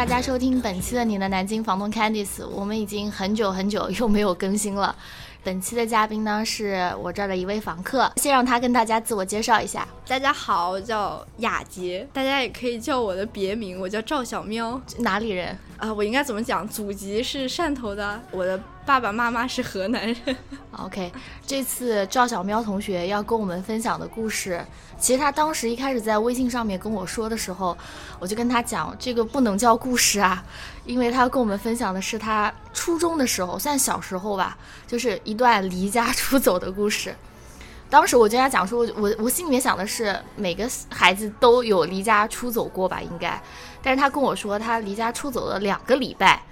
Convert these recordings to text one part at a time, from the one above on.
大家收听本期的你的南京房东 Candice。我们已经很久很久又没有更新了。本期的嘉宾呢是我这儿的一位房客，先让他跟大家自我介绍一下。大家好，我叫雅洁，大家也可以叫我的别名，我叫赵小喵。哪里人？啊，我应该怎么讲？祖籍是汕头的，我的爸爸妈妈是河南人。OK，这次赵小喵同学要跟我们分享的故事，其实他当时一开始在微信上面跟我说的时候，我就跟他讲，这个不能叫故事啊，因为他跟我们分享的是他初中的时候，算小时候吧，就是一段离家出走的故事。当时我就跟他讲说，我我心里面想的是，每个孩子都有离家出走过吧，应该。但是他跟我说，他离家出走了两个礼拜，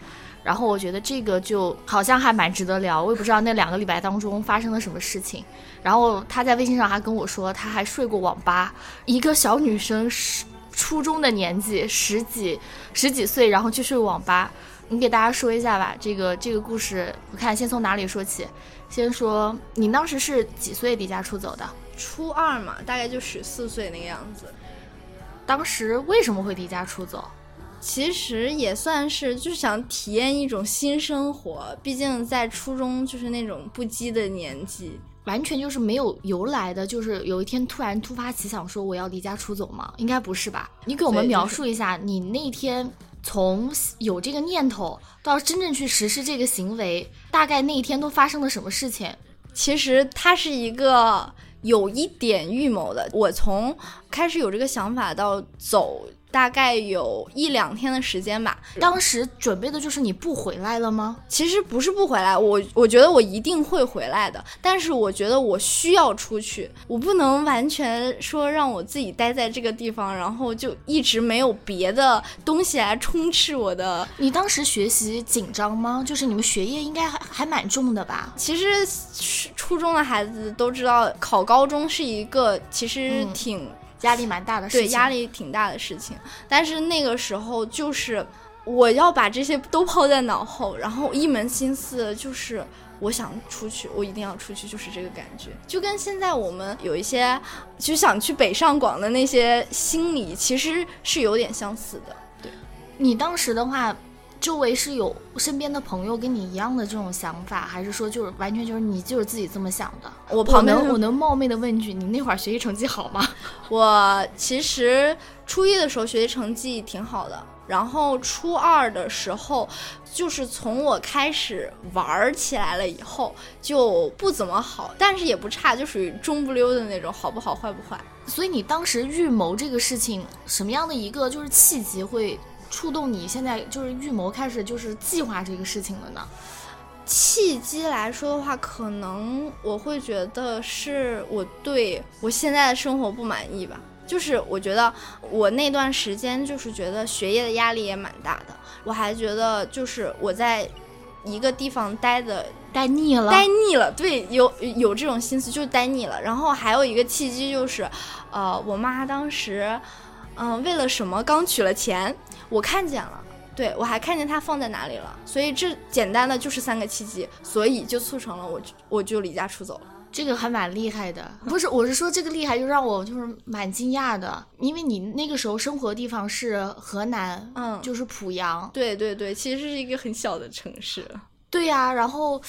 然后我觉得这个就好像还蛮值得聊。我也不知道那两个礼拜当中发生了什么事情。然后他在微信上还跟我说，他还睡过网吧。一个小女生，十初中的年纪，十几十几岁，然后去睡网吧。你给大家说一下吧，这个这个故事，我看先从哪里说起。先说你当时是几岁离家出走的？初二嘛，大概就十四岁那个样子。当时为什么会离家出走？其实也算是就是想体验一种新生活，毕竟在初中就是那种不羁的年纪，完全就是没有由来的，就是有一天突然突发奇想说我要离家出走吗？应该不是吧？你给我们描述一下，你那天从有这个念头到真正去实施这个行为，大概那一天都发生了什么事情？其实它是一个。有一点预谋的，我从开始有这个想法到走。大概有一两天的时间吧。当时准备的就是你不回来了吗？其实不是不回来，我我觉得我一定会回来的。但是我觉得我需要出去，我不能完全说让我自己待在这个地方，然后就一直没有别的东西来充斥我的。你当时学习紧张吗？就是你们学业应该还还蛮重的吧？其实初中的孩子都知道，考高中是一个其实挺。压力蛮大的，事对，压力挺大的事情。但是那个时候，就是我要把这些都抛在脑后，然后一门心思就是我想出去，我一定要出去，就是这个感觉。就跟现在我们有一些就想去北上广的那些心理，其实是有点相似的。对你当时的话。周围是有身边的朋友跟你一样的这种想法，还是说就是完全就是你就是自己这么想的？我旁边我能冒昧的问句，你那会儿学习成绩好吗？我其实初一的时候学习成绩挺好的，然后初二的时候，就是从我开始玩起来了以后就不怎么好，但是也不差，就属于中不溜的那种，好不好坏不坏。所以你当时预谋这个事情，什么样的一个就是契机会？触动你现在就是预谋开始就是计划这个事情了呢？契机来说的话，可能我会觉得是我对我现在的生活不满意吧。就是我觉得我那段时间就是觉得学业的压力也蛮大的，我还觉得就是我在一个地方待的待腻了，待腻了。对，有有这种心思，就是待腻了。然后还有一个契机就是，呃，我妈当时，嗯，为了什么刚取了钱。我看见了，对我还看见它放在哪里了，所以这简单的就是三个契机，所以就促成了我我就离家出走了。这个还蛮厉害的，不是，我是说这个厉害就让我就是蛮惊讶的，因为你那个时候生活的地方是河南，嗯，就是濮阳，对对对，其实是一个很小的城市，对呀，然后。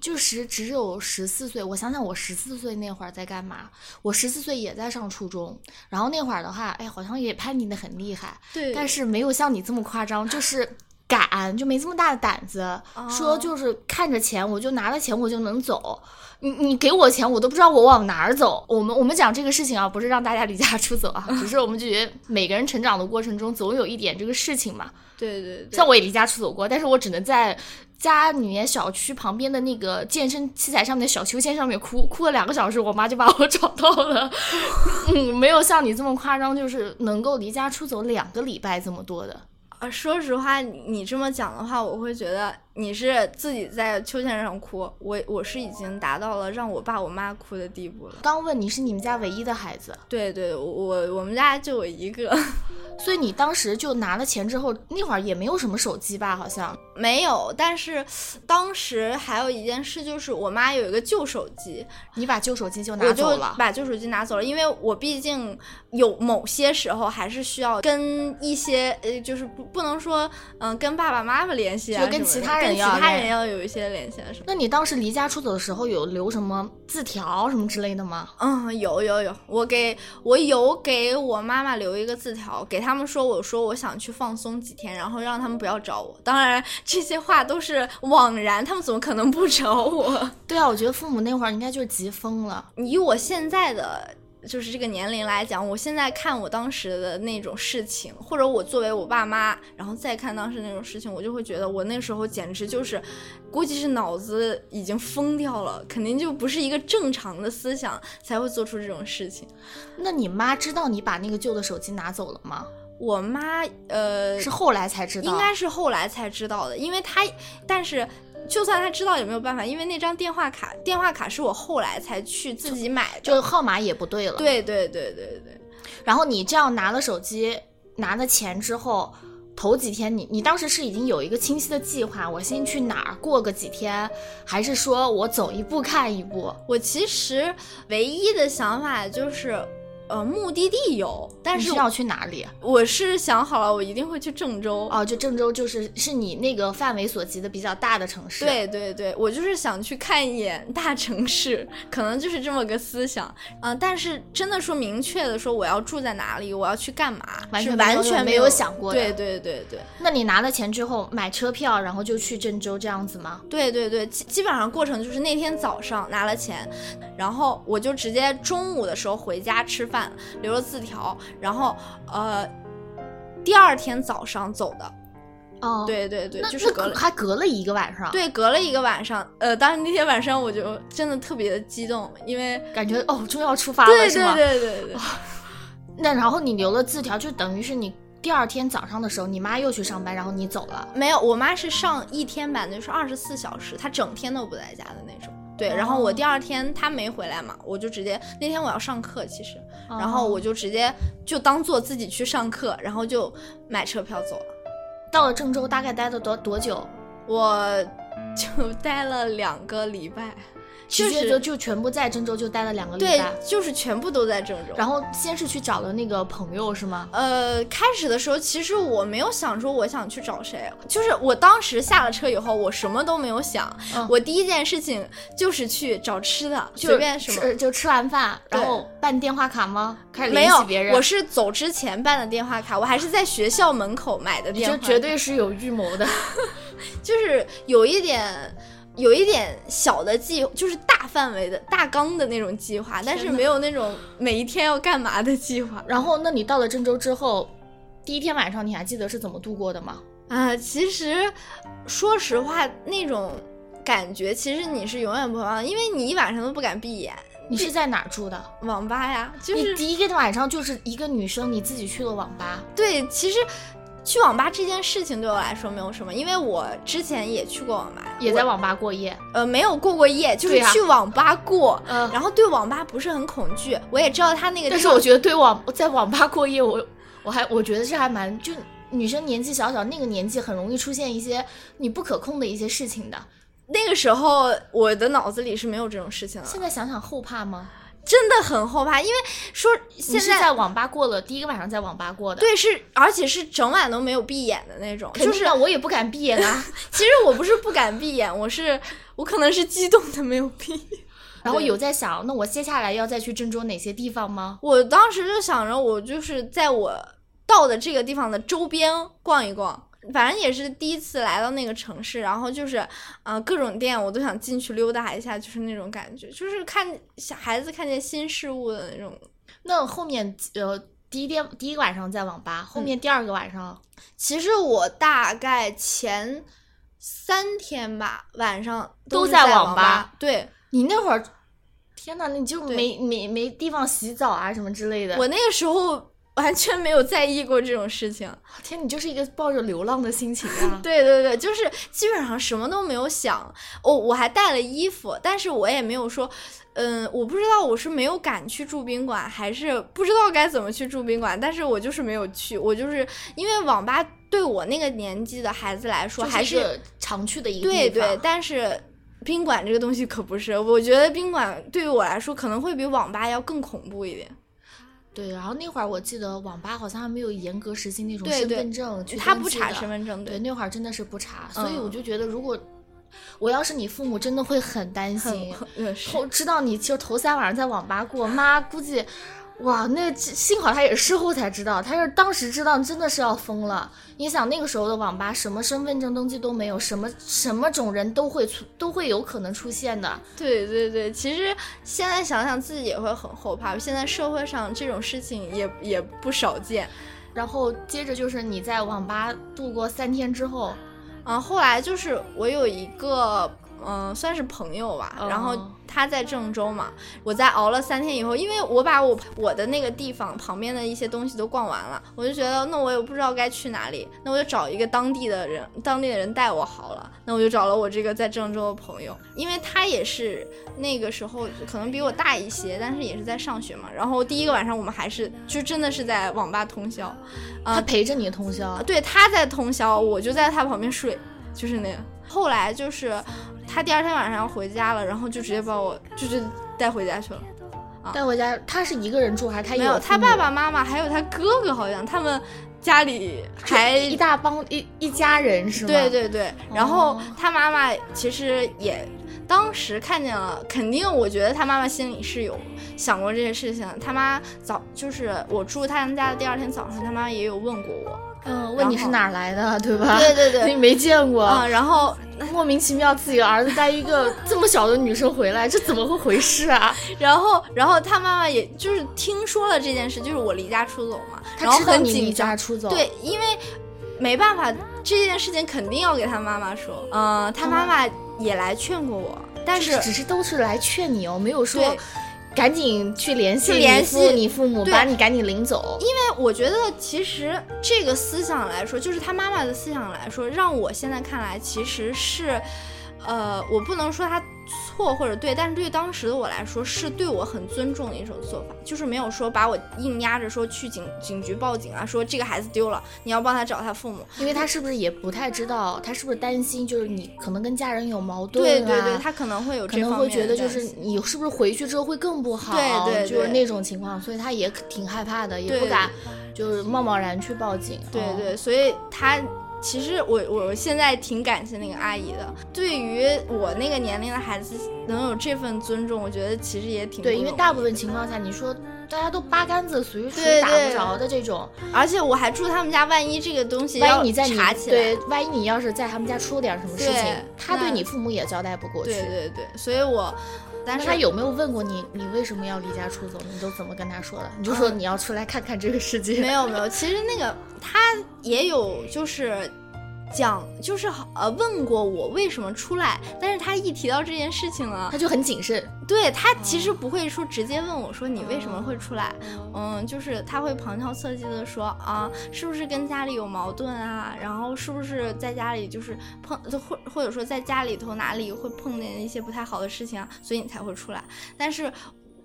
就是只有十四岁，我想想，我十四岁那会儿在干嘛？我十四岁也在上初中，然后那会儿的话，哎，好像也叛逆的很厉害，对，但是没有像你这么夸张，就是敢，就没这么大的胆子，说就是看着钱，我就拿了钱我就能走，你你给我钱，我都不知道我往哪儿走。我们我们讲这个事情啊，不是让大家离家 出走啊，只是我们就觉得每个人成长的过程中总有一点这个事情嘛。对对对，像我也离家出走过，但是我只能在。家里面小区旁边的那个健身器材上面的小秋千上面哭哭了两个小时，我妈就把我找到了。嗯，没有像你这么夸张，就是能够离家出走两个礼拜这么多的。啊，说实话，你这么讲的话，我会觉得你是自己在秋千上哭，我我是已经达到了让我爸我妈哭的地步了。刚问你是你们家唯一的孩子？对对，我我们家就我一个。所以你当时就拿了钱之后，那会儿也没有什么手机吧？好像没有，但是当时还有一件事，就是我妈有一个旧手机，你把旧手机就拿走了。把旧手机拿走了，因为我毕竟有某些时候还是需要跟一些呃，就是不不能说嗯、跟爸爸妈妈联系啊就跟其他人跟其他人要有一些联系啊什么的。那你当时离家出走的时候有留什么字条什么之类的吗？嗯，有有有，我给我有给我妈妈留一个字条，给他们说，我说我想去放松几天，然后让他们不要找我。当然，这些话都是枉然，他们怎么可能不找我？对啊，我觉得父母那会儿应该就是急疯了。以我现在的就是这个年龄来讲，我现在看我当时的那种事情，或者我作为我爸妈，然后再看当时那种事情，我就会觉得我那时候简直就是，估计是脑子已经疯掉了，肯定就不是一个正常的思想才会做出这种事情。那你妈知道你把那个旧的手机拿走了吗？我妈呃是后来才知道。应该是后来才知道的，因为她，但是就算他知道也没有办法，因为那张电话卡，电话卡是我后来才去自己买的。就号码也不对了。。对对对对对，然后你这样拿了手机，拿了钱之后，头几天你你当时是已经有一个清晰的计划，我先去哪儿过个几天，还是说我走一步看一步？我其实唯一的想法就是，呃，目的地有，但是要去哪里？我是想好了，我一定会去郑州。哦，就郑州就是是你那个范围所及的比较大的城市。。对对对，我就是想去看一眼大城市，可能就是这么个思想。嗯、但是真的说明确的说我要住在哪里，我要去干嘛，是完全没有完全没有想过的对对对对那你拿了钱之后买车票，然后就去郑州这样子吗？对对对，基基本上过程就是那天早上拿了钱，然后我就直接中午的时候回家吃饭，留了字条，然后呃，第二天早上走的。哦，，对对对，就是隔了。还隔了一个晚上。，对，隔了一个晚上，呃，当时那天晚上我就真的特别的激动，因为感觉哦，终于要出发了，对是吗？对对对对，那然后你留了字条，就等于是你第二天早上的时候，你妈又去上班，然后你走了。没有，我妈是上一天班，就是二十四小时，她整天都不在家的那种。对，然后我哦第二天他没回来嘛，我就直接那天我要上课，其实，然后哦我就直接就当做自己去上课，然后就买车票走了。到了郑州大概待了多多久？我就待了两个礼拜，就直接就全部在郑州就待了两个礼对拜。，就是全部都在郑州。然后先是去找了那个朋友是吗？呃，开始的时候其实我没有想说我想去找谁，就是我当时下了车以后，我什么都没有想，嗯我第一件事情就是去找吃的，随便什么。吃就吃完饭，然后办电话卡吗？开始没有联系别，人。我是走之前办的电话卡，我还是在学校门口买的你电话卡，就绝对是有预谋的。就是有一点。有一点小的计，就是大范围的大纲的那种计划，但是没有那种每一天要干嘛的计划。然后，那你到了郑州之后，第一天晚上你还记得是怎么度过的吗？啊，其实说实话，那种感觉其实你是永远不会忘的，因为你一晚上都不敢闭眼。你是在哪儿住的？网吧呀，就是你第一个晚上就是一个女生，你自己去了网吧。对，其实去网吧这件事情对我来说没有什么，因为我之前也去过网吧，也在网吧过夜。呃没有过过夜，就是去网吧过。嗯，然后对网吧不是很恐惧，我也知道他那个，但是我觉得对网在网吧过夜，我我还我觉得这还蛮就女生年纪小小那个年纪很容易出现一些你不可控的一些事情的。那个时候我的脑子里是没有这种事情的，现在想想后怕吗？真的很后怕，因为说现在在网吧过了第一个晚上在网吧过的，，对是，而且是整晚都没有闭眼的那种，就是我也不敢闭眼啊。其实我不是不敢闭眼，我是我可能是激动的没有闭。然后有在想，那我接下来要再去郑州哪些地方吗？我当时就想着，我就是在我到的这个地方的周边逛一逛。反正也是第一次来到那个城市，然后就是，呃，各种店我都想进去溜达一下，就是那种感觉，就是看小孩子看见新事物的那种。那后面呃，第一天第一个晚上在网吧，后面第二个晚上，其实我大概前三天吧，晚上都在网吧吧。对你那会儿，天呐，你就没没没地方洗澡啊什么之类的。我那个时候，完全没有在意过这种事情。天，你就是一个抱着流浪的心情啊！对对对，就是基本上什么都没有想。哦，我还带了衣服，但是我也没有说，嗯，我不知道我是没有敢去住宾馆，还是不知道该怎么去住宾馆。但是我就是没有去，我就是因为网吧对我那个年纪的孩子来说还是常去的一个对对，但是。宾馆这个东西可不是，我觉得宾馆对于我来说可能会比网吧要更恐怖一点。对，然后那会儿我记得网吧好像还没有严格实行那种身份证去他不查身份证，对，那会儿真的是不查，所以我就觉得如果我要是你父母，真的会很担心，头知道你就头三晚上在网吧过，妈估计。哇，那幸好他也是事后才知道，他要是当时知道，真的是要疯了。你想那个时候的网吧，什么身份证登记都没有，什么什么种人都会出，都会有可能出现的。对对对，其实现在想想自己也会很后怕。现在社会上这种事情也也不少见。然后接着就是你在网吧度过三天之后，啊，后来就是我有一个。嗯，算是朋友吧。然后他在郑州嘛，我在熬了三天以后，因为我把我我的那个地方旁边的一些东西都逛完了，我就觉得那我也不知道该去哪里，那我就找一个当地的人，当地的人带我好了。那我就找了我这个在郑州的朋友，因为他也是那个时候可能比我大一些，但是也是在上学嘛。然后第一个晚上我们还是就真的是在网吧通宵，他陪着你通宵，对，他在通宵，我就在他旁边睡，就是那样。后来就是。他第二天晚上要回家了，然后就直接把我就是带回家去了，带回家。他是一个人住还是他没有？他爸爸妈妈还有他哥哥，好像他们家里还一大帮一一家人是吗？对对对。然后他妈妈其实也当时看见了，肯定我觉得他妈妈心里是有想过这些事情。他妈早就是我住他们家的第二天早上，他妈也有问过我。嗯，问你是哪来的，对吧？对对对，你没见过啊。然后 莫名其妙自己的儿子带一个这么小的女生回来，这怎么会回事啊？然后，然后他妈妈也就是听说了这件事，就是我离家出走嘛，然后很紧张。出走，对，因为没办法，这件事情肯定要给他妈妈说。嗯，他妈妈也来劝过我，但是只是都是来劝你哦，没有说。赶紧去联系联系你父母，把你赶紧领走。因为我觉得，其实这个思想来说，就是他妈妈的思想来说，让我现在看来，其实是，呃，我不能说他。错或者对，但是对当时的我来说，是对我很尊重的一种做法，就是没有说把我硬压着说去警警局报警啊，说这个孩子丢了，你要帮他找他父母，因为他是不是也不太知道，他是不是担心就是你可能跟家人有矛盾，对对对，他可能会有可能会觉得就是你是不是回去之后会更不好，对对，就是那种情况，所以他也挺害怕的，也不敢就是贸贸然去报警，对对，所以他。其实我我现在挺感谢那个阿姨的，对于我那个年龄的孩子能有这份尊重，我觉得其实也挺对，因为大部分情况下，你说大家都八竿子随处打不着的这种，而且我还住他们家，万一这个东西万一你在查起来，对，万一你要是在他们家出点什么事情，他对你父母也交代不过去，对对对，所以我。但是他有没有问过你，你为什么要离家出走？你都怎么跟他说的？你就说你要出来看看这个世界。没有没有，其实那个他也有就是。讲就是呃问过我为什么出来，但是他一提到这件事情了，他就很谨慎。对他其实不会说直接问我说你为什么会出来，嗯，就是他会旁敲侧击的说啊，是不是跟家里有矛盾啊？然后是不是在家里就是碰或或者说在家里头哪里会碰见一些不太好的事情啊？所以你才会出来。但是，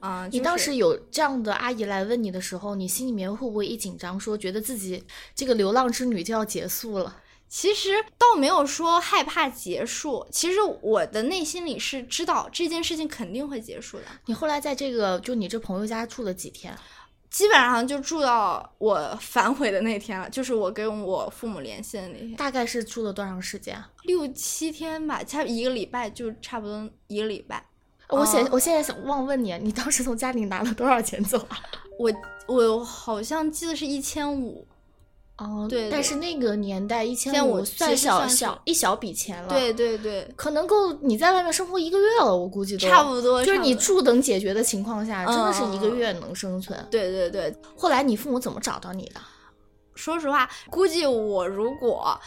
啊，你当时有这样的阿姨来问你的时候，你心里面会不会一紧张，说觉得自己这个流浪之旅就要结束了？其实倒没有说害怕结束，其实我的内心里是知道这件事情肯定会结束的。你后来在这个就你这朋友家住了几天？基本上就住到我反悔的那天了，就是我跟我父母联系的那天。大概是住了多长时间？六七天吧，差一个礼拜，就差不多一个礼拜。我现我现在想忘问你，你当时从家里拿了多少钱走啊？我我好像记得是一千五。哦，对，但是那个年代一千五算小小一小笔钱了，对对对，可能够你在外面生活一个月了，我估计都差不多，就是你住等解决的情况下，真的是一个月能生存。对对对，后来你父母怎么找到你的？说实话，估计我如果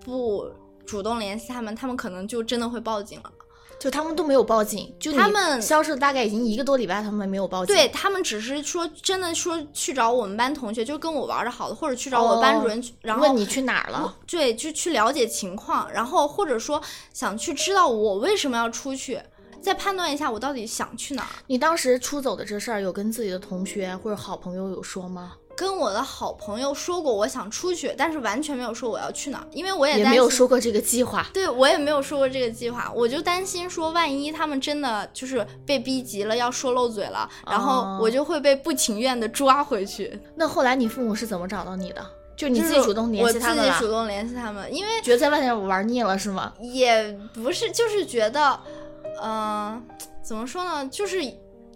不主动联系他们，他们可能就真的会报警了。就他们都没有报警，就他们消失了大概已经一个多礼拜，他们没有报警。对他们只是说真的说去找我们班同学，就跟我玩的好的，或者去找我班主任，然后哦问你去哪儿了？对，就去了解情况，然后或者说想去知道我为什么要出去，再判断一下我到底想去哪儿。你当时出走的这事儿，有跟自己的同学或者好朋友有说吗？跟我的好朋友说过我想出去，但是完全没有说我要去哪儿，因为我也也没有说过这个计划。对我也没有说过这个计划，我就担心说，万一他们真的就是被逼急了，要说漏嘴了，然后哦我就会被不情愿的抓回去。那后来你父母是怎么找到你的？就你自己主动联系他们了？我自己主动联系他们，因为觉得在外面玩腻了是吗？也不是，就是觉得，嗯、怎么说呢？就是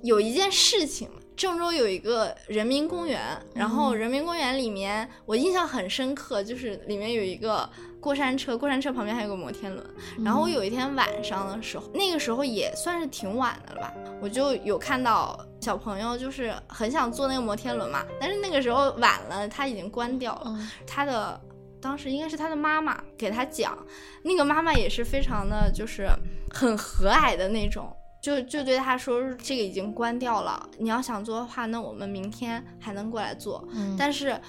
有一件事情，郑州有一个人民公园，然后人民公园里面我印象很深刻，就是里面有一个过山车，过山车旁边还有个摩天轮。然后我有一天晚上的时候，那个时候也算是挺晚的了吧，我就有看到小朋友就是很想坐那个摩天轮嘛，但是那个时候晚了，它已经关掉了。嗯他的当时应该是他的妈妈给他讲，那个妈妈也是非常的，就是很和蔼的那种，就就对他说这个已经关掉了，你要想做的话，那我们明天还能过来做。嗯但是，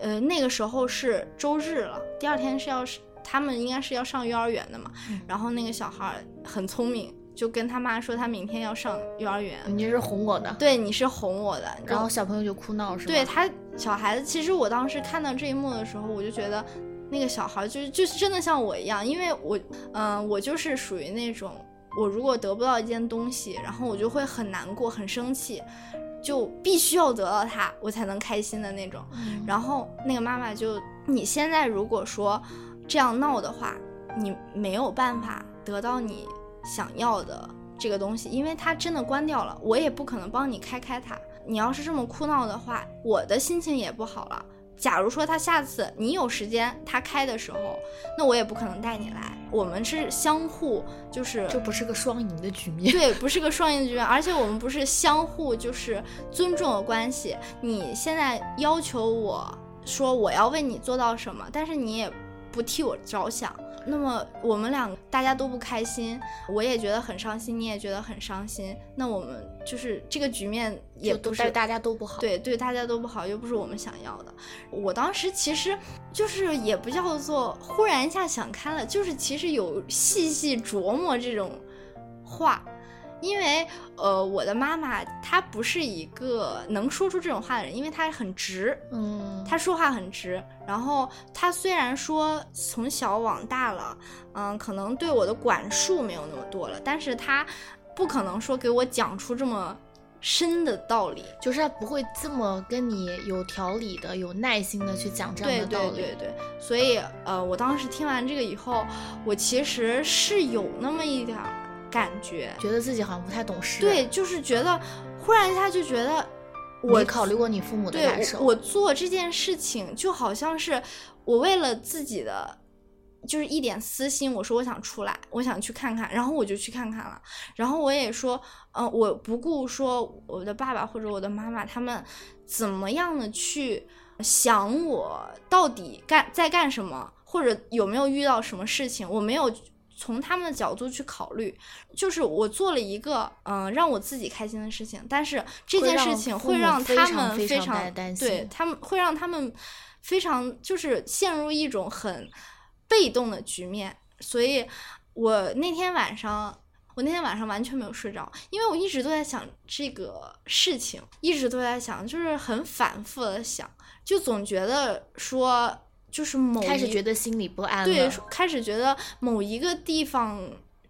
呃，那个时候是周日了，第二天是要他们应该是要上幼儿园的嘛，嗯然后那个小孩很聪明，就跟他妈说他明天要上幼儿园。你是哄我的，对，你是哄我的，然后小朋友就哭闹是吗？对他小孩子，其实我当时看到这一幕的时候，我就觉得那个小孩就是就是真的像我一样，因为我嗯、我就是属于那种我如果得不到一件东西，然后我就会很难过、很生气，就必须要得到它，我才能开心的那种。嗯然后那个妈妈就，你现在如果说这样闹的话，你没有办法得到你想要的这个东西，因为它真的关掉了，我也不可能帮你开开它。你要是这么哭闹的话，我的心情也不好了。假如说他下次你有时间，他开的时候，那我也不可能带你来。我们是相互就是就不是个双赢的局面。对，不是个双赢局面，而且我们不是相互就是尊重的关系。你现在要求我说我要为你做到什么，但是你也不替我着想，那么我们两个大家都不开心，我也觉得很伤心，你也觉得很伤心，那我们就是这个局面也不是对大家都不好。，对对，大家都不好，又不是我们想要的。我当时其实就是也不叫做忽然一下想开了，就是其实有细细琢磨这种话，因为呃，我的妈妈她不是一个能说出这种话的人，因为她很直，嗯，她说话很直。然后她虽然说从小往大了，嗯，可能对我的管束没有那么多了，但是她不可能说给我讲出这么深的道理。就是他不会这么跟你有条理的、有耐心的去讲这样的道理。对对对，所以呃，我当时听完这个以后，我其实是有那么一点儿感觉，觉得自己好像不太懂事。对，就是觉得忽然一下就觉得我你考虑过你父母的感受。我我做这件事情就好像是我为了自己的。就是一点私心，我说我想出来，我想去看看，然后我就去看看了。然后我也说，嗯、我不顾说我的爸爸或者我的妈妈他们怎么样的去想我到底干在干什么，或者有没有遇到什么事情，我没有从他们的角度去考虑。就是我做了一个嗯、呃让我自己开心的事情，但是这件事情会让他们常非常对他们会让他们非常就是陷入一种很被动的局面，所以我那天晚上。我那天晚上完全没有睡着，因为我一直都在想这个事情，一直都在想，就是很反复的想，就总觉得说，就是某一开始觉得心里不安对。，开始觉得某一个地方，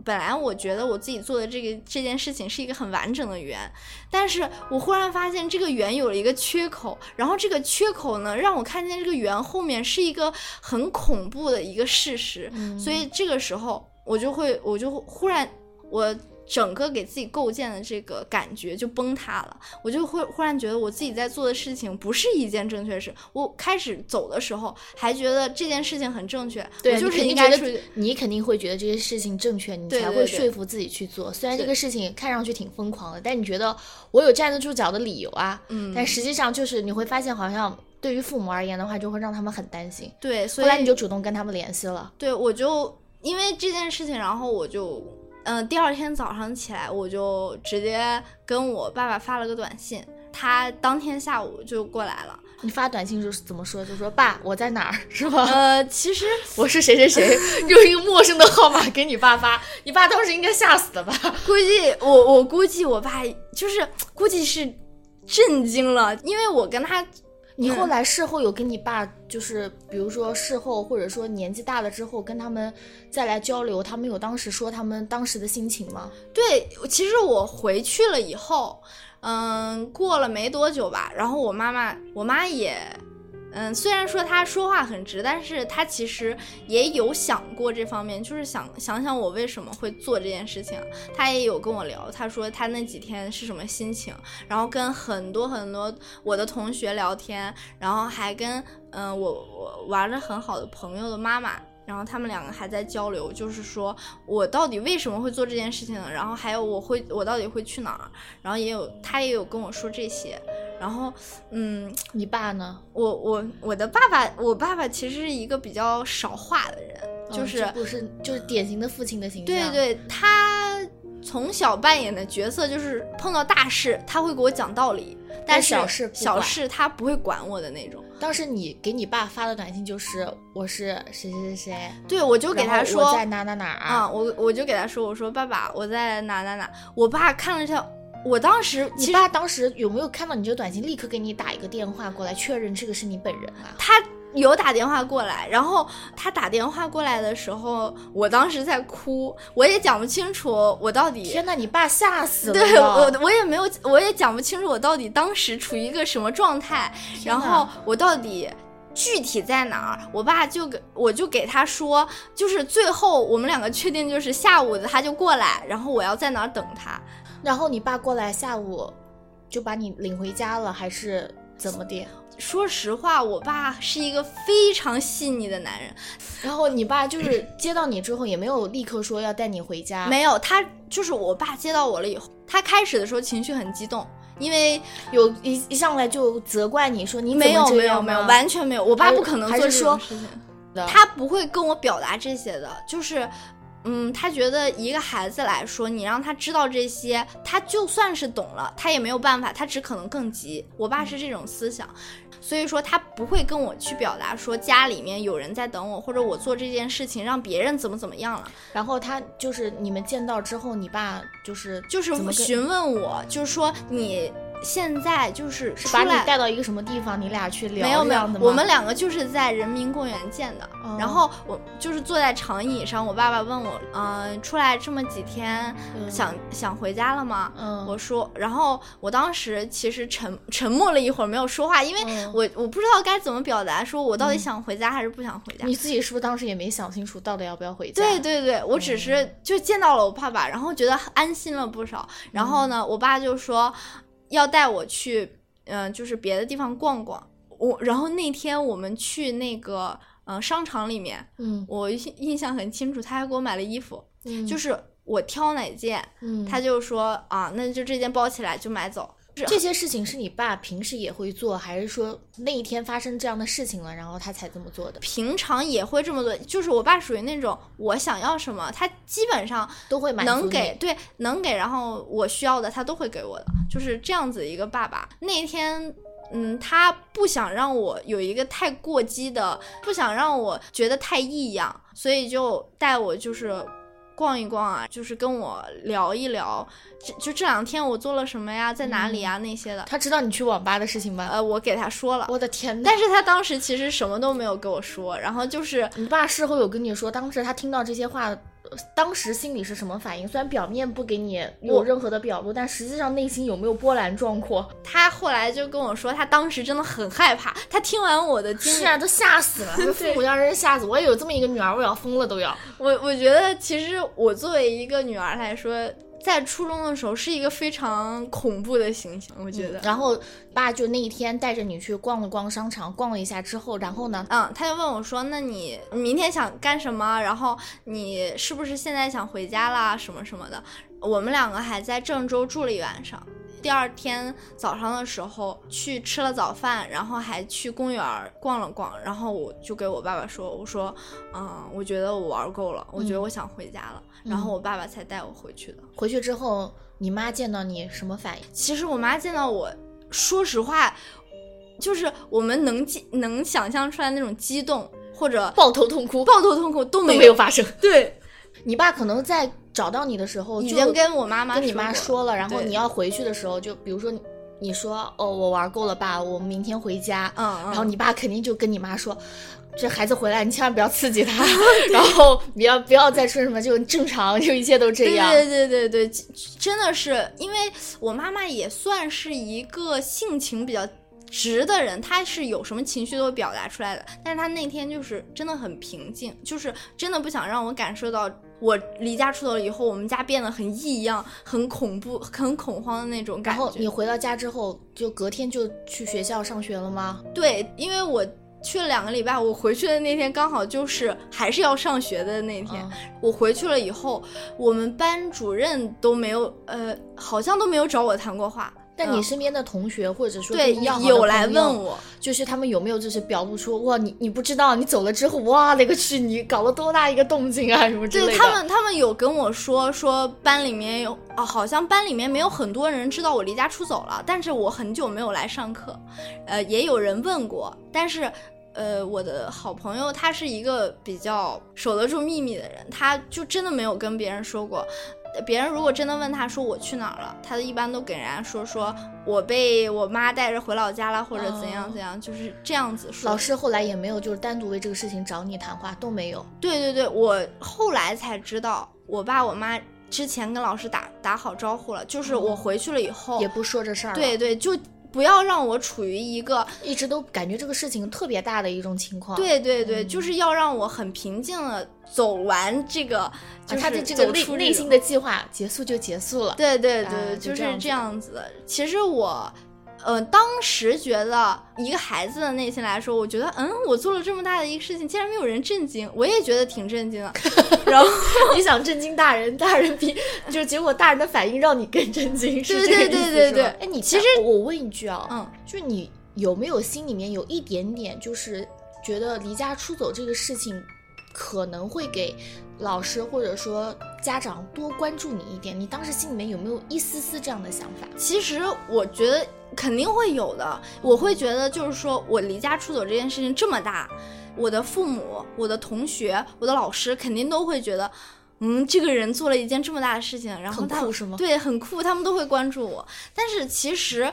本来我觉得我自己做的这个这件事情是一个很完整的圆，但是我忽然发现这个圆有了一个缺口，然后这个缺口呢，让我看见这个圆后面是一个很恐怖的一个事实，嗯所以这个时候我就会，我就忽然我。整个给自己构建的这个感觉就崩塌了，我就会忽然觉得我自己在做的事情不是一件正确的事。我开始走的时候还觉得这件事情很正确，对，我就是你肯定觉应该出去得你肯定会觉得这些事情正确，你才会说服自己去做。虽然这个事情看上去挺疯狂的，但你觉得我有站得住脚的理由啊。嗯但实际上就是你会发现，好像对于父母而言的话，就会让他们很担心。对，所以后来你就主动跟他们联系了。对我就因为这件事情，然后我就嗯、第二天早上起来，我就直接跟我爸爸发了个短信，他当天下午就过来了。你发短信就是怎么说？就说爸，我在哪儿，是吧？呃，其实我是谁谁谁，用一个陌生的号码给你爸发，你爸当时应该吓死的吧？估计我我估计我爸就是估计是震惊了，因为我跟他你后来事后有跟你爸，就是比如说事后或者说年纪大了之后跟他们再来交流，他们有当时说他们当时的心情吗？对，其实我回去了以后，嗯，过了没多久吧，然后我妈妈，我妈也，嗯，虽然说他说话很直，但是他其实也有想过这方面，就是想想想我为什么会做这件事情，他也有跟我聊，他说他那几天是什么心情，然后跟很多很多我的同学聊天，然后还跟嗯我我玩的很好的朋友的妈妈。然后他们两个还在交流，就是说我到底为什么会做这件事情，然后还有我会我到底会去哪儿，然后也有他也有跟我说这些，然后嗯，你爸呢？我我我的爸爸，我爸爸其实是一个比较少话的人，就是、嗯不是就是典型的父亲的形象。对对，他从小扮演的角色就是碰到大事他会给我讲道理，但是小事小事他不会管我的那种。当时你给你爸发的短信就是我是谁谁谁谁，对，我就给他说我在哪哪哪儿啊，我我就给他说，我说爸爸，我在哪哪哪。我爸看了一下，我当时你爸当时有没有看到你这个短信，立刻给你打一个电话过来确认这个是你本人啊？他有打电话过来，然后他打电话过来的时候，我当时在哭，我也讲不清楚我到底。天呐，你爸吓死了！对我，我也没有，我也讲不清楚我到底当时处于一个什么状态，然后我到底具体在哪儿？我爸就给我就给他说，就是最后我们两个确定就是下午的他就过来，然后我要在哪儿等他。然后你爸过来下午就把你领回家了，还是怎么的？说实话，我爸是一个非常细腻的男人，然后你爸就是接到你之后，也没有立刻说要带你回家，没有他就是我爸接到我了以后，他开始的时候情绪很激动，因为有一一上来就责怪你说你没有没有没有完全没有，我爸不可能做这种事情。他不会跟我表达这些的，就是，嗯，他觉得一个孩子来说，你让他知道这些，他就算是懂了，他也没有办法，他只可能更急。我爸是这种思想，所以说他不会跟我去表达说家里面有人在等我，或者我做这件事情让别人怎么怎么样了，然后他就是你们见到之后，你爸就是就是询问我，就是说你现在就是是把你带到一个什么地方，你俩去聊没有没有的，吗？我们两个就是在人民公园见的。哦然后我就是坐在长椅上，我爸爸问我，嗯、出来这么几天，嗯想想回家了吗？嗯我说，然后我当时其实沉沉默了一会儿，没有说话，因为嗯我我不知道该怎么表达，说我到底想回家还是不想回家。你自己是不是当时也没想清楚到底要不要回家？对对对，我只嗯是就见到了我爸爸，然后觉得安心了不少。然嗯后呢，我爸就说要带我去，嗯、就是别的地方逛逛。我然后那天我们去那个嗯、呃商场里面，嗯，我印印象很清楚，他还给我买了衣服，嗯，就是我挑哪件，嗯，他就说啊，那就这件包起来就买走。这些事情是你爸平时也会做，还是说那一天发生这样的事情了，然后他才这么做的？平常也会这么做，就是我爸属于那种我想要什么，他基本上都会满足能给对能给，然后我需要的他都会给我的，就是这样子一个爸爸。那一天。嗯，他不想让我有一个太过激的，不想让我觉得太异样，所以就带我就是逛一逛啊，就是跟我聊一聊，就就这两天我做了什么呀，在哪里啊、那些的。他知道你去网吧的事情吗？呃，我给他说了，我的天呐！但是他当时其实什么都没有跟我说，然后就是你爸事后有跟你说，当时他听到这些话，呃当时心里是什么反应？虽然表面不给你有任何的表露，但实际上内心有没有波澜壮阔？他后来就跟我说，他当时真的很害怕。他听完我的经历，是啊，都吓死了，被父母让人吓死。我也有这么一个女儿，我要疯了都要。我我觉得其实我作为一个女儿来说，在初中的时候是一个非常恐怖的形象，我觉得。然后爸就那一天带着你去逛了逛商场，逛了一下之后，然后呢？嗯，他就问我说：“那你明天想干什么？然后你是不是现在想回家啦？什么什么的？”我们两个还在郑州住了一晚上，第二天早上的时候去吃了早饭，然后还去公园逛了逛，然后我就给我爸爸说，我说，嗯，我觉得我玩够了，我觉得我想回家了，然后我爸爸才带我回去的。回去之后，你妈见到你什么反应？其实我妈见到我，说实话，就是我们能记能想象出来那种激动或者抱头痛哭，抱头痛哭都没有发生。对，你爸可能在找到你的时候就已经跟我妈妈跟你妈说说了，然后你要回去的时候，就比如说你你说哦，我玩够了爸，我明天回家。嗯，嗯然后你爸肯定就跟你妈说，这孩子回来你千万不要刺激他，然后不要不要再说什么就正常，就一切都这样。对对对对对，真的是因为我妈妈也算是一个性情比较直的人，他是有什么情绪都会表达出来的。但是他那天就是真的很平静，就是真的不想让我感受到我离家出走了以后，我们家变得很异样、很恐怖、很恐慌的那种感然后你。回到家之后，就隔天就去学校上学了吗？对，因为我。去了两个礼拜，我回去的那天刚好就是还是要上学的那天。嗯我回去了以后，我们班主任都没有，呃，好像都没有找我谈过话。但你嗯身边的同学或者说对有来问我，就是他们有没有就是表露出哇，你你不知道你走了之后，哇那个去你搞了多大一个动静啊什么之类的。对他们，他们有跟我说说班里面有哦，好像班里面没有很多人知道我离家出走了，但是我很久没有来上课，呃，也有人问过，但是。呃，我的好朋友他是一个比较守得住秘密的人，他就真的没有跟别人说过。呃别人如果真的问他说我去哪儿了，他一般都给人家说说我被我妈带着回老家了，或者怎样哦怎样，就是这样子说。老师后来也没有就是单独为这个事情找你谈话，都没有。对对对，我后来才知道，我爸我妈之前跟老师打打好招呼了，就是我回去了以后，也不说这事儿。对，对，就不要让我处于一个，一直都感觉这个事情特别大的一种情况。对对对，嗯就是要让我很平静的走完这个，就是啊他的这个走内出内心的计划结束就结束了。对对啊对，就就是这这样子的样子的。其实我，呃，当时觉得一个孩子的内心来说，我觉得，嗯，我做了这么大的一个事情，竟然没有人震惊，我也觉得挺震惊的。然后，你想震惊大人，大人比就结果大人的反应让你更震惊，是对这个对意思对对是吧哎，你其实我我问一句啊，嗯，就是你有没有心里面有一点点就是觉得离家出走这个事情可能会给老师或者说家长多关注你一点？你当时心里面有没有一丝丝这样的想法？其实我觉得肯定会有的。我会觉得，就是说我离家出走这件事情这么大，我的父母、我的同学、我的老师肯定都会觉得，嗯，这个人做了一件这么大的事情，然后他很酷是吗对，很酷，他们都会关注我。但是其实，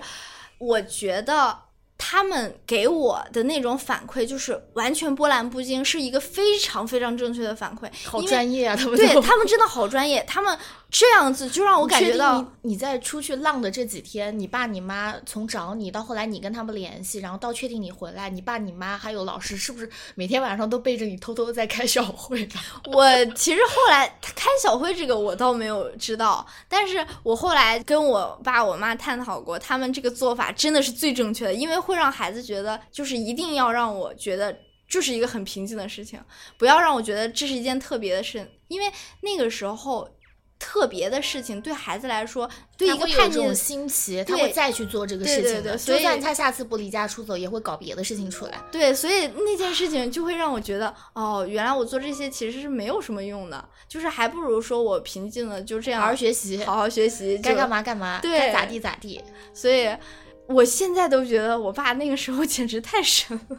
我觉得。他们给我的那种反馈就是完全波澜不惊，是一个非常非常正确的反馈。好专业啊，他们对他们真的好专业，他们这样子就让我感觉到你你在出去浪的这几天，你爸你妈从找你到后来你跟他们联系，然后到确定你回来，你爸你妈还有老师是不是每天晚上都背着你偷偷在开小会？我其实后来开小会这个我倒没有知道，但是我后来跟我爸我妈探讨过，他们这个做法真的是最正确的，因为会让孩子觉得就是一定要让我觉得就是一个很平静的事情，不要让我觉得这是一件特别的事，因为那个时候特别的事情对孩子来说，对一他个叛逆的会有这种新奇，他会再去做这个事情的。就算他下次不离家出走，也会搞别的事情出来。对，所以那件事情就会让我觉得，哦，原来我做这些其实是没有什么用的，就是还不如说我平静的就这样好好学习，好好学习，该干嘛干嘛，对该咋地咋地。所以，我现在都觉得我爸那个时候 简直太神了。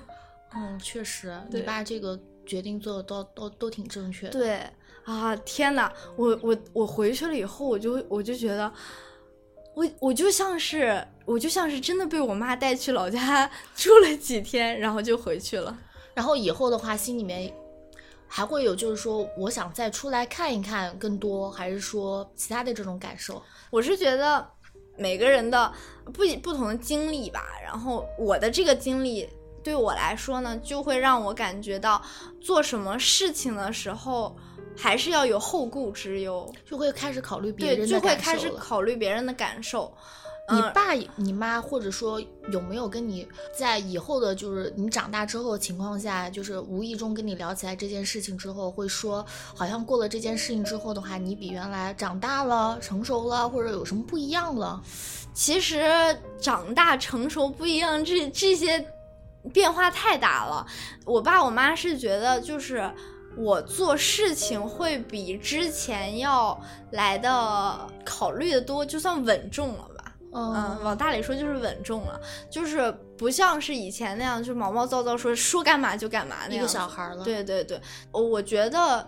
嗯，确实，你爸这个决定做的都都都挺正确的。对啊，天哪！我我我回去了以后，我就我就觉得，我我就像是我就像是真的被我妈带去老家 住了几天，然后就回去了。然后以后的话，心里面还会有就是说，我想再出来看一看更多，还是说其他的这种感受？我是觉得每个人的不不同的经历吧，然后我的这个经历对我来说呢，就会让我感觉到做什么事情的时候，还是要有后顾之忧。就会开始考虑别对，人就会的感受了。开始考虑别人的感受。你爸、你妈，或者说有没有跟你在以后的，就是你长大之后的情况下，就是无意中跟你聊起来这件事情之后，会说，好像过了这件事情之后的话，你比原来长大了、成熟了，或者有什么不一样了？其实长大成熟不一样，这这些变化太大了。我爸我妈是觉得，就是我做事情会比之前要来的考虑的多，就算稳重了吧。嗯，往大里说就是稳重了，就是不像是以前那样，就毛毛躁躁说说干嘛就干嘛那个小孩了。对对对，我觉得，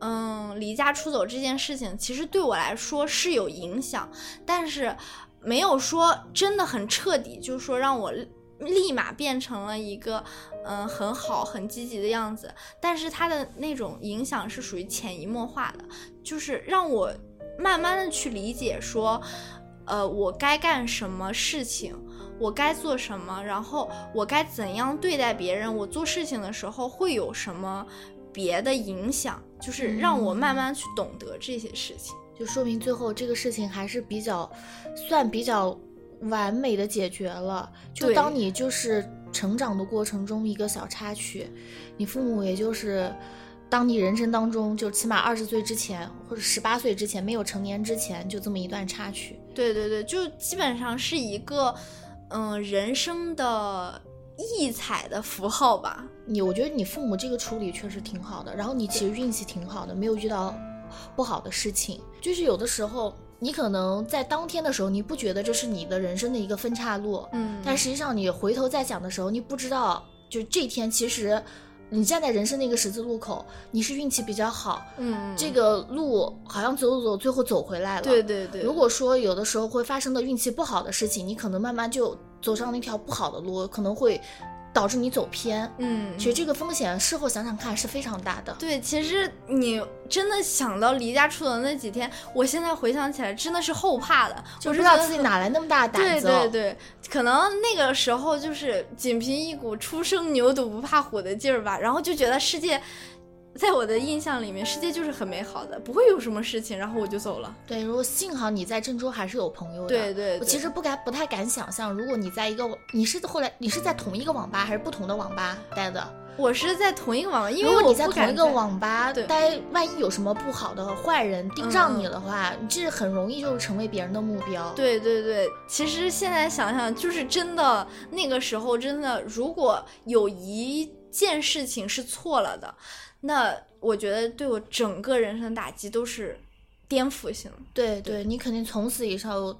嗯，离家出走这件事情其实对我来说是有影响，但是没有说真的很彻底，就是说让我立马变成了一个嗯很好很积极的样子。但是他的那种影响是属于潜移默化的，就是让我慢慢的去理解说。呃，我该干什么事情，我该做什么，然后我该怎样对待别人，我做事情的时候会有什么别的影响，就是让我慢慢去懂得这些事情，就说明最后这个事情还是比较算比较完美的解决了。就当你就是成长的过程中一个小插曲，你父母也就是。当你人生当中就起码二十岁之前，或者十八岁之前没有成年之前，就这么一段插曲。对对对，就基本上是一个，嗯，人生的异彩的符号吧。你我觉得你父母这个处理确实挺好的，然后你其实运气挺好的，没有遇到不好的事情。就是有的时候你可能在当天的时候你不觉得这是你的人生的一个分岔路，嗯，但实际上你回头再想的时候，你不知道就这天其实。你站在人生的一个十字路口，你是运气比较好，嗯，这个路好像走走走，最后走回来了。对对对。如果说有的时候会发生的运气不好的事情，你可能慢慢就走上那条不好的路，可能会。导致你走偏，嗯，其实这个风险事后想想看是非常大的。对，其实你真的想到离家出走那几天，我现在回想起来真的是后怕的，就不知道自己哪来那么大的胆子。对对对，可能那个时候就是仅凭一股初生牛犊不怕虎的劲儿吧，然后就觉得世界。在我的印象里面，世界就是很美好的，不会有什么事情，然后我就走了。对，如果幸好你在郑州还是有朋友的。对对。我其实不敢，不太敢想象，如果你在一个，你是后来你是在同一个网吧还是不同的网吧待的？我是在同一个网吧，因为如果你在同一个网吧待，万一有什么不好的坏人盯上你的话，你这很容易就成为别人的目标。对对对，其实现在想想，就是真的那个时候，真的如果有一件事情是错了的。那我觉得对我整个人生打击都是颠覆性。对对，你肯定从此以后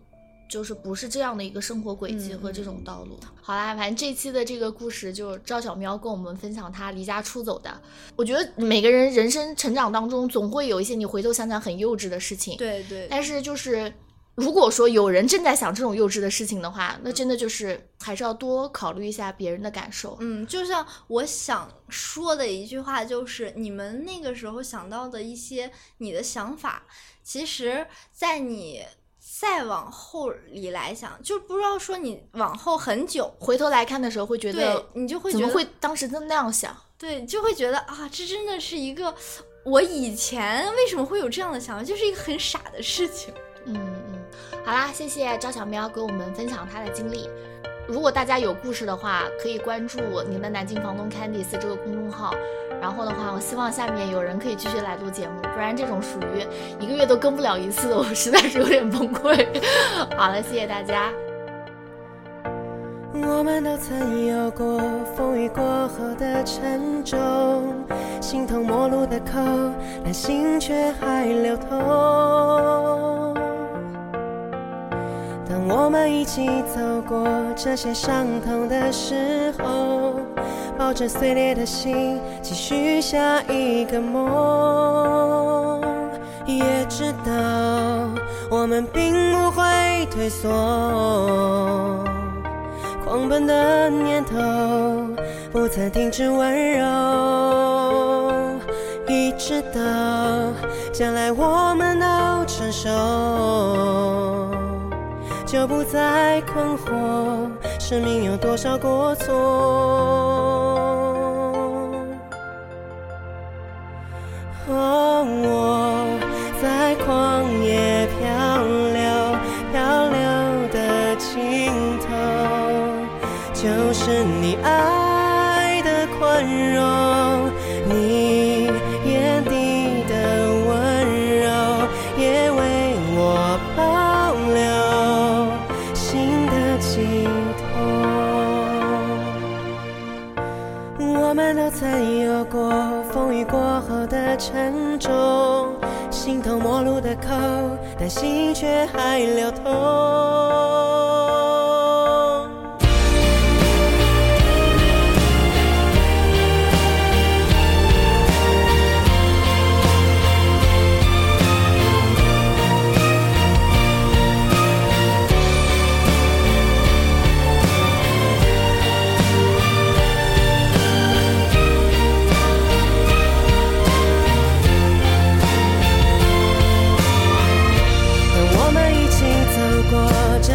就是不是这样的一个生活轨迹和这种道路。好啦，反正这期的这个故事就赵小喵跟我们分享他离家出走的。我觉得每个人人生成长当中总会有一些你回头想想很幼稚的事情。对对。但是就是。如果说有人正在想这种幼稚的事情的话，那真的就是还是要多考虑一下别人的感受。嗯，就像我想说的一句话，就是你们那个时候想到的一些你的想法，其实，在你再往后里来想，就不知道说你往后很久回头来看的时候，会觉得你就会怎么会当时那样想？对，就会觉得啊，这真的是一个我以前为什么会有这样的想法，就是一个很傻的事情。嗯。好啦，谢谢赵小喵给我们分享她的经历。如果大家有故事的话，可以关注您的南京房东 Candice 这个公众号。然后的话，我希望下面有人可以继续来录节目，不然这种属于一个月都更不了一次，我实在是有点崩溃。好了，谢谢大家。我们都曾有过风雨过后的沉重，形同陌路的口，但心却还流通。我们一起走过这些伤痛的时候，抱着碎裂的心，继续下一个梦。也知道我们并不会退缩，狂奔的念头不曾停止温柔。一直到将来我们都成熟。就不再困惑，生命有多少过错？